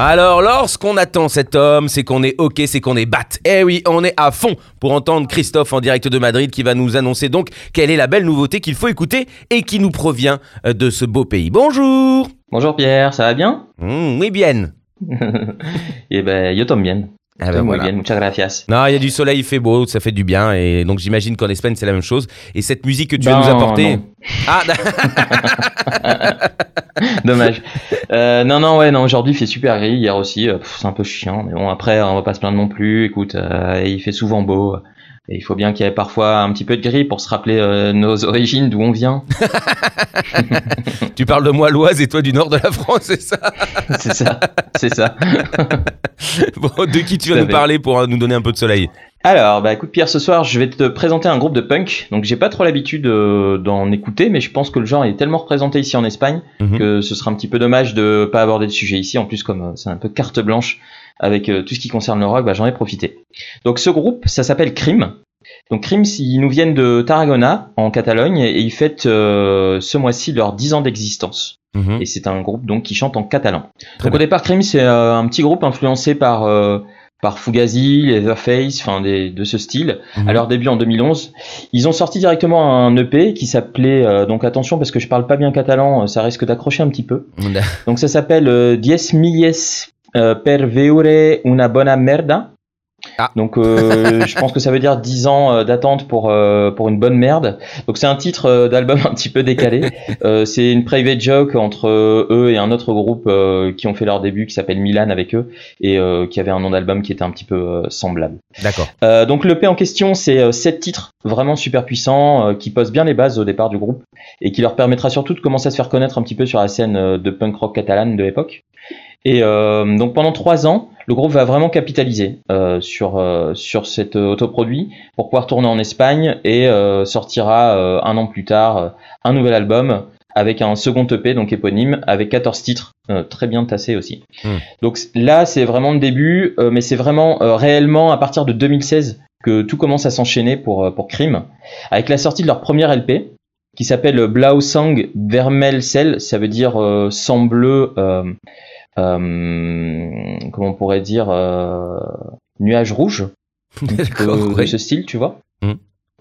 Alors, lorsqu'on attend cet homme, c'est qu'on est ok, c'est qu'on est bat. Eh oui, on est à fond pour entendre Christophe en direct de Madrid qui va nous annoncer donc quelle est la belle nouveauté qu'il faut écouter et qui nous provient euh, de ce beau pays. Bonjour Bonjour Pierre, ça va bien? Mmh, Oui, bien. Eh ben, yo bien. Ah ben muy voilà. bien, muchas gracias. Non, il y a du soleil, il fait beau, ça fait du bien, et donc j'imagine qu'en Espagne c'est la même chose. Et cette musique que tu vas Ben, nous apporter. non. Ah, Dommage. Euh, non, non, ouais, non, aujourd'hui il fait super gris, hier aussi, euh, c'est un peu chiant, mais bon, après, on va pas se plaindre non plus, écoute, euh, il fait souvent beau, et il faut bien qu'il y ait parfois un petit peu de gris pour se rappeler euh, nos origines, d'où on vient, tu parles de moi, l'Oise, et toi du nord de la France, c'est ça? C'est ça, c'est ça. Bon, de qui tu vas nous fait. parler pour euh, nous donner un peu de soleil? Alors, bah écoute Pierre, ce soir je vais te présenter un groupe de punk. Donc j'ai pas trop l'habitude euh, d'en écouter, mais je pense que le genre est tellement représenté ici en Espagne Mhm. que ce sera un petit peu dommage de pas aborder le sujet ici. En plus, comme euh, c'est un peu carte blanche avec euh, tout ce qui concerne le rock, bah, j'en ai profité. Donc ce groupe, ça s'appelle Crime. Donc Crime, ils nous viennent de Tarragona, en Catalogne, et ils fêtent euh, ce mois-ci leurs 10 ans d'existence. Mhm. Et c'est un groupe donc qui chante en catalan. Très donc bien. au départ, Cream, c'est euh, un petit groupe influencé par euh, par Fugazi, Leatherface, enfin des- de ce style. Mhm. À leur début en 2011, ils ont sorti directement un EP qui s'appelait euh, donc attention parce que je parle pas bien catalan, euh, ça risque d'accrocher un petit peu. Donc ça s'appelle euh, Diez milles euh, per veure una bona merda. Ah. Donc euh, je pense que ça veut dire 10 ans euh, d'attente pour euh, pour une bonne merde. Donc c'est un titre d'album un petit peu décalé. Euh, c'est une private joke entre eux et un autre groupe qui ont fait leur début qui s'appelle Milan avec eux et qui avait un nom d'album qui était un petit peu semblable. D'accord. Donc le P en question, c'est sept titres vraiment super puissants qui posent bien les bases au départ du groupe et qui leur permettra surtout de commencer à se faire connaître un petit peu sur la scène de punk rock catalane de l'époque. Et euh, donc pendant trois ans, le groupe va vraiment capitaliser euh, sur euh, sur cet euh, autoproduit pour pouvoir tourner en Espagne et euh, sortira euh, un an plus tard un nouvel album avec un second EP donc éponyme avec 14 titres euh, très bien tassés aussi. Hmm. Donc là c'est vraiment le début, euh, mais c'est vraiment euh, réellement à partir de 2016 que tout commence à s'enchaîner pour pour Crime avec la sortie de leur premier LP qui s'appelle Blau Sang Vermelcel, ça veut dire euh, sang bleu, comment on pourrait dire, euh, nuage rouge, de ce style, tu vois. Mm.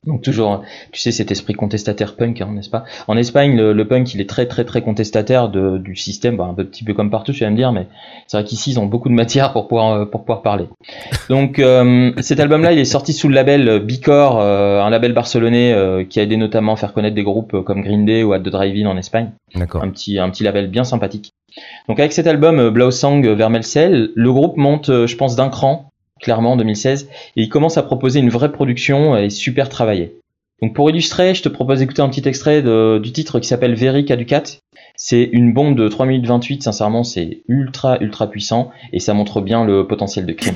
Donc toujours, tu sais, cet esprit contestataire punk, hein, n'est-ce pas? En Espagne, le, le punk, il est très très très contestataire de, du système, bah, un peu- petit peu comme partout, tu vas me dire, mais c'est vrai qu'ici, ils ont beaucoup de matière pour pouvoir, euh, pour pouvoir parler. Donc euh, cet album-là, il est sorti sous le label Bicor, euh, un label barcelonais euh, qui a aidé notamment à faire connaître des groupes euh, comme Green Day ou At the Drive-In en Espagne D'accord. un petit, un petit label bien sympathique. Donc avec cet album euh, Blau Sang euh, Vermelcel, le groupe monte, je pense, d'un cran, clairement en 2016, et il commence à proposer une vraie production et super travaillée. Donc pour illustrer, je te propose d'écouter un petit extrait du titre qui s'appelle Very Caducat. C'est une bombe de 3 minutes 28, sincèrement c'est ultra ultra puissant et ça montre bien le potentiel de crime.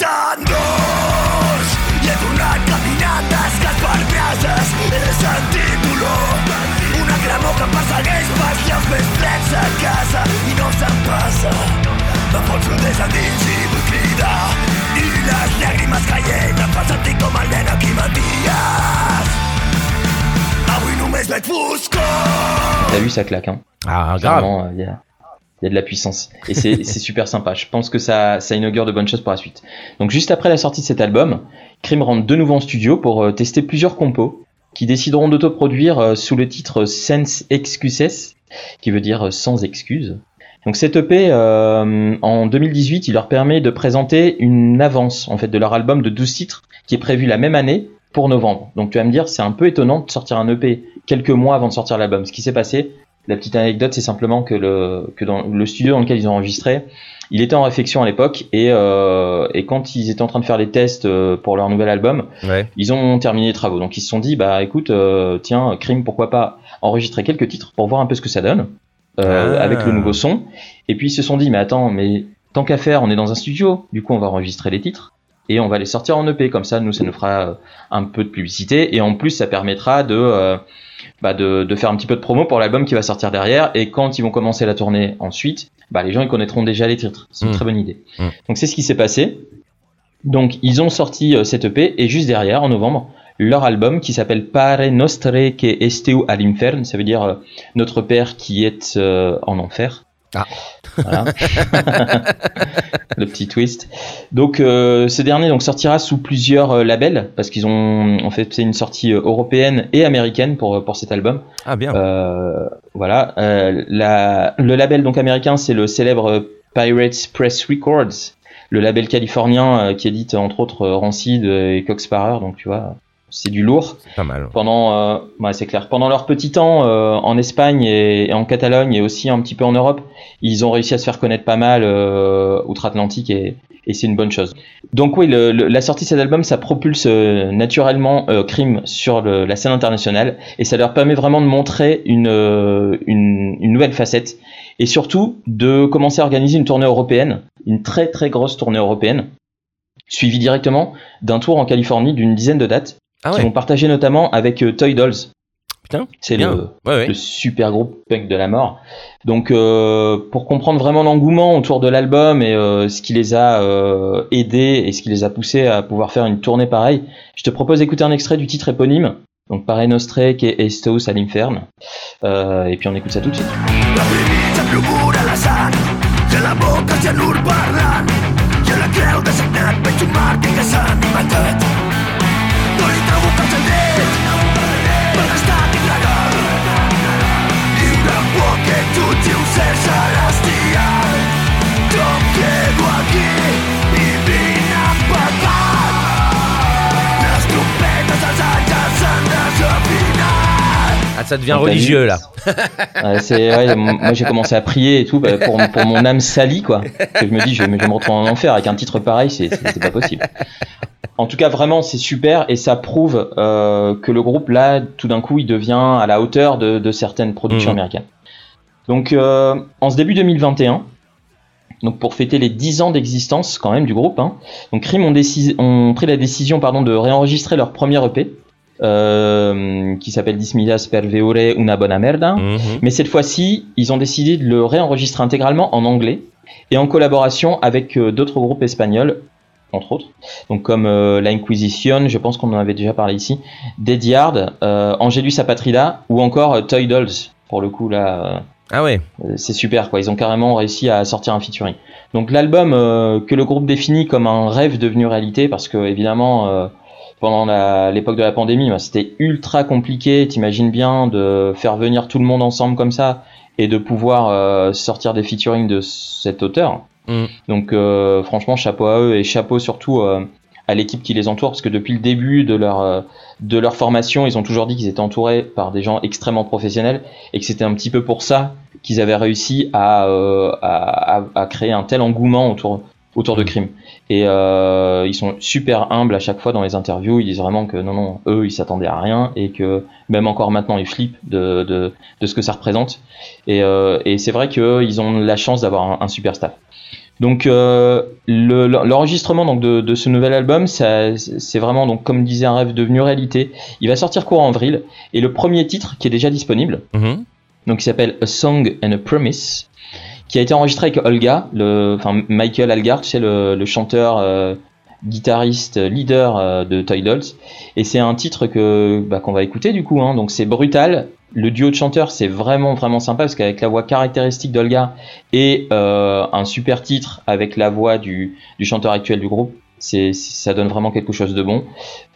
T'as vu ça claque hein Ah, grave. Vraiment, il y, a, il y a de la puissance. Et c'est super sympa. Je pense que ça, ça inaugure de bonnes choses pour la suite. Donc juste après la sortie de cet album, Crime rentre de nouveau en studio pour euh, tester plusieurs compos qui décideront d'autoproduire euh, sous le titre Sense Excuses, qui veut dire euh, sans excuse. Donc cet EP, euh, en 2018, il leur permet de présenter une avance en fait de leur album de 12 titres qui est prévu la même année pour novembre. Donc tu vas me dire, c'est un peu étonnant de sortir un EP quelques mois avant de sortir l'album. Ce qui s'est passé, la petite anecdote, c'est simplement que le, que dans le studio dans lequel ils ont enregistré, il était en réflexion à l'époque et, euh, et quand ils étaient en train de faire les tests euh, pour leur nouvel album, Ouais. ils ont terminé les travaux. Donc ils se sont dit, bah écoute, euh, tiens, Crime, pourquoi pas enregistrer quelques titres pour voir un peu ce que ça donne euh, Ah. avec le nouveau son. Et puis ils se sont dit, mais attends, mais tant qu'à faire, on est dans un studio, du coup on va enregistrer les titres. Et on va les sortir en EP. Comme ça, nous, ça nous fera euh, un peu de publicité et en plus, ça permettra de, euh, bah, de, de faire un petit peu de promo pour l'album qui va sortir derrière. Et quand ils vont commencer la tournée ensuite, bah, les gens ils connaîtront déjà les titres. C'est une Mm. très bonne idée. Mm. Donc c'est ce qui s'est passé. Donc ils ont sorti euh, cette EP et juste derrière, en novembre, leur album qui s'appelle Pare Nostre que esteu all'infern, ça veut dire euh, notre père qui est en enfer. Ah. Voilà. le petit twist. Donc euh, ce dernier donc sortira sous plusieurs euh, labels parce qu'ils ont en fait c'est une sortie euh, européenne et américaine pour pour cet album. Ah bien. Euh, voilà. Euh, la, le label donc américain, c'est le célèbre euh, Pirates Press Records, le label californien euh, qui édite entre autres euh, Rancid et Cox Sparrer. Donc tu vois, c'est du lourd. Pas mal. Pendant, euh, ouais, c'est clair. Pendant leur petit temps euh, en Espagne et, et en Catalogne et aussi un petit peu en Europe, ils ont réussi à se faire connaître pas mal euh, outre-Atlantique et, et c'est une bonne chose. Donc oui, le- le- la sortie de cet album, ça propulse euh, naturellement euh, Crime sur le- la scène internationale et ça leur permet vraiment de montrer une, euh, une, une nouvelle facette et surtout de commencer à organiser une tournée européenne, une très très grosse tournée européenne, suivie directement d'un tour en Californie d'une dizaine de dates Ah qui vont partager notamment avec euh, Toy Dolls. Putain. C'est le, Ouais ouais. le super groupe punk de la mort. Donc euh, pour comprendre vraiment l'engouement autour de l'album et euh, ce qui les a euh, aidés et ce qui les a poussés à pouvoir faire une tournée pareille, je te propose d'écouter un extrait du titre éponyme. Donc Pare Nostre che estos all'infern. Euh, et puis on écoute ça tout de suite. La ça devient religieux là. Moi j'ai commencé à prier et tout bah, pour, mon âme salie quoi. Je me dis je me- retrouver en enfer avec un titre pareil, c'est pas possible. En tout cas vraiment c'est super et ça prouve euh, que le groupe là tout d'un coup il devient à la hauteur de, de certaines productions Mhm. américaines. Donc euh, en ce début 2021, donc pour fêter les 10 ans d'existence quand même du groupe, hein, donc Cream ont, pris la décision pardon, de réenregistrer leur premier EP euh, qui s'appelle Dismidas per veure una bona merda. Mhm. Mais cette fois-ci, ils ont décidé de le réenregistrer intégralement en anglais et en collaboration avec d'autres groupes espagnols, entre autres, donc comme euh, La Inquisition, je pense qu'on en avait déjà parlé ici, Dead Yard, euh, Angelus Apatrida ou encore euh, Toy Dolls. Pour le coup, là, Ah ouais. euh, c'est super, quoi. Ils ont carrément réussi à sortir un featuring. Donc l'album euh, que le groupe définit comme un rêve devenu réalité, parce que évidemment, euh, pendant l'époque de la pandémie, bah, c'était ultra compliqué. T'imagines bien de faire venir tout le monde ensemble comme ça et de pouvoir euh, sortir des featuring de cet auteur. Mm. Donc euh, franchement, chapeau à eux et chapeau surtout euh, à l'équipe qui les entoure, parce que depuis le début de leur euh, de leur formation, ils ont toujours dit qu'ils étaient entourés par des gens extrêmement professionnels et que c'était un petit peu pour ça qu'ils avaient réussi à, à, créer un tel engouement autour, autour de Crime. Et euh, ils sont super humbles à chaque fois dans les interviews. Ils disent vraiment que non, non, eux, ils s'attendaient à rien et que même encore maintenant, ils flippent de, de, de ce que ça représente. Et, et c'est vrai qu'ils ont la chance d'avoir un, un super staff. Donc euh, le- l'enregistrement donc de, de ce nouvel album, c'est vraiment donc comme disait un rêve devenu réalité. Il va sortir courant avril et le premier titre qui est déjà disponible, Mhm. donc qui s'appelle A Song and a Promise, qui a été enregistré avec Olga, le, enfin Michael Algard, c'est le, le chanteur, euh, guitariste, leader euh, de Toy Dolls, et c'est un titre que bah, qu'on va écouter du coup. Hein, donc c'est brutal. Le duo de chanteurs c'est vraiment vraiment sympa parce qu'avec la voix caractéristique d'Olga et euh, un super titre avec la voix du, du chanteur actuel du groupe, c'est ça donne vraiment quelque chose de bon.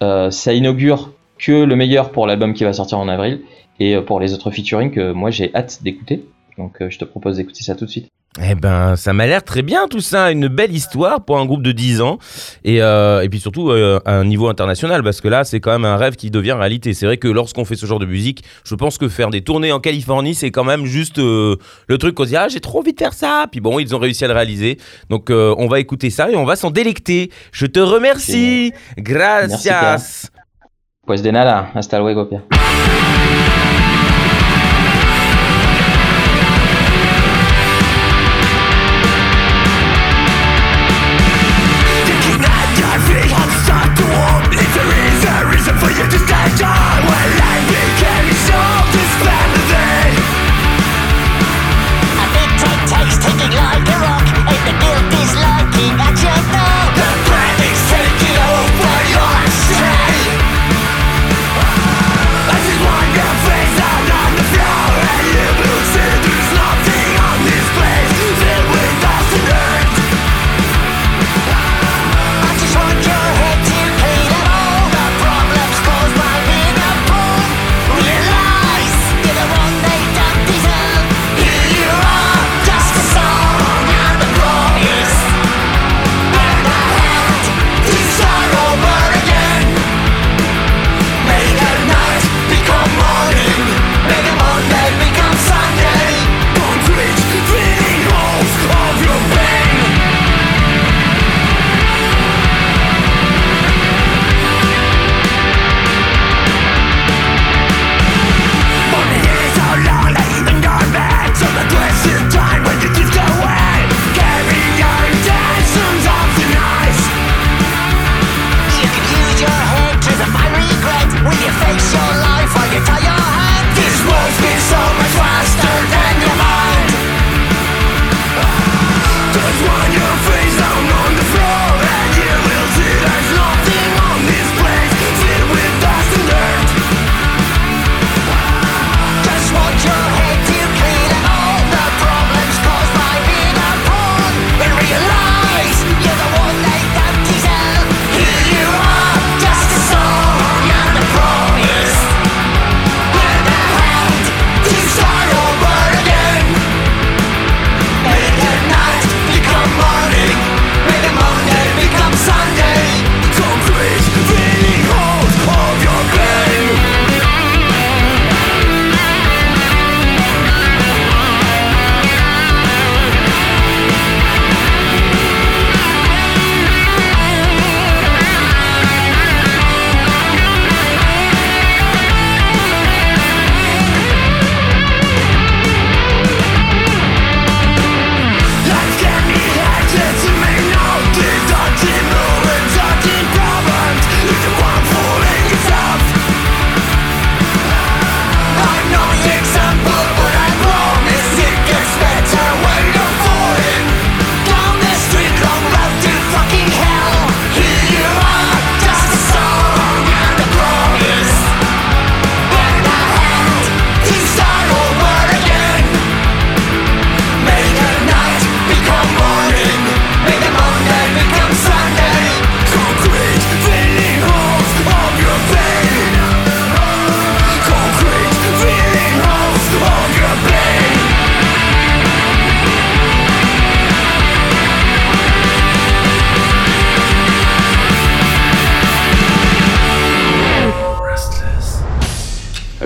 Euh, ça inaugure que le meilleur pour l'album qui va sortir en avril et euh, pour les autres featuring que moi j'ai hâte d'écouter. Donc euh, je te propose d'écouter ça tout de suite. Eh ben, ça m'a l'air très bien tout ça, une belle histoire pour un groupe de 10 ans et, euh, et puis surtout euh, à un niveau international parce que là c'est quand même un rêve qui devient réalité. C'est vrai que lorsqu'on fait ce genre de musique, je pense que faire des tournées en Californie c'est quand même juste euh, le truc qu'on se dit ah j'ai trop envie de faire ça. Puis bon ils ont réussi à le réaliser. Donc euh, on va écouter ça et on va s'en délecter. Je te remercie. Gracias. Pues de nada, hasta luego. Just take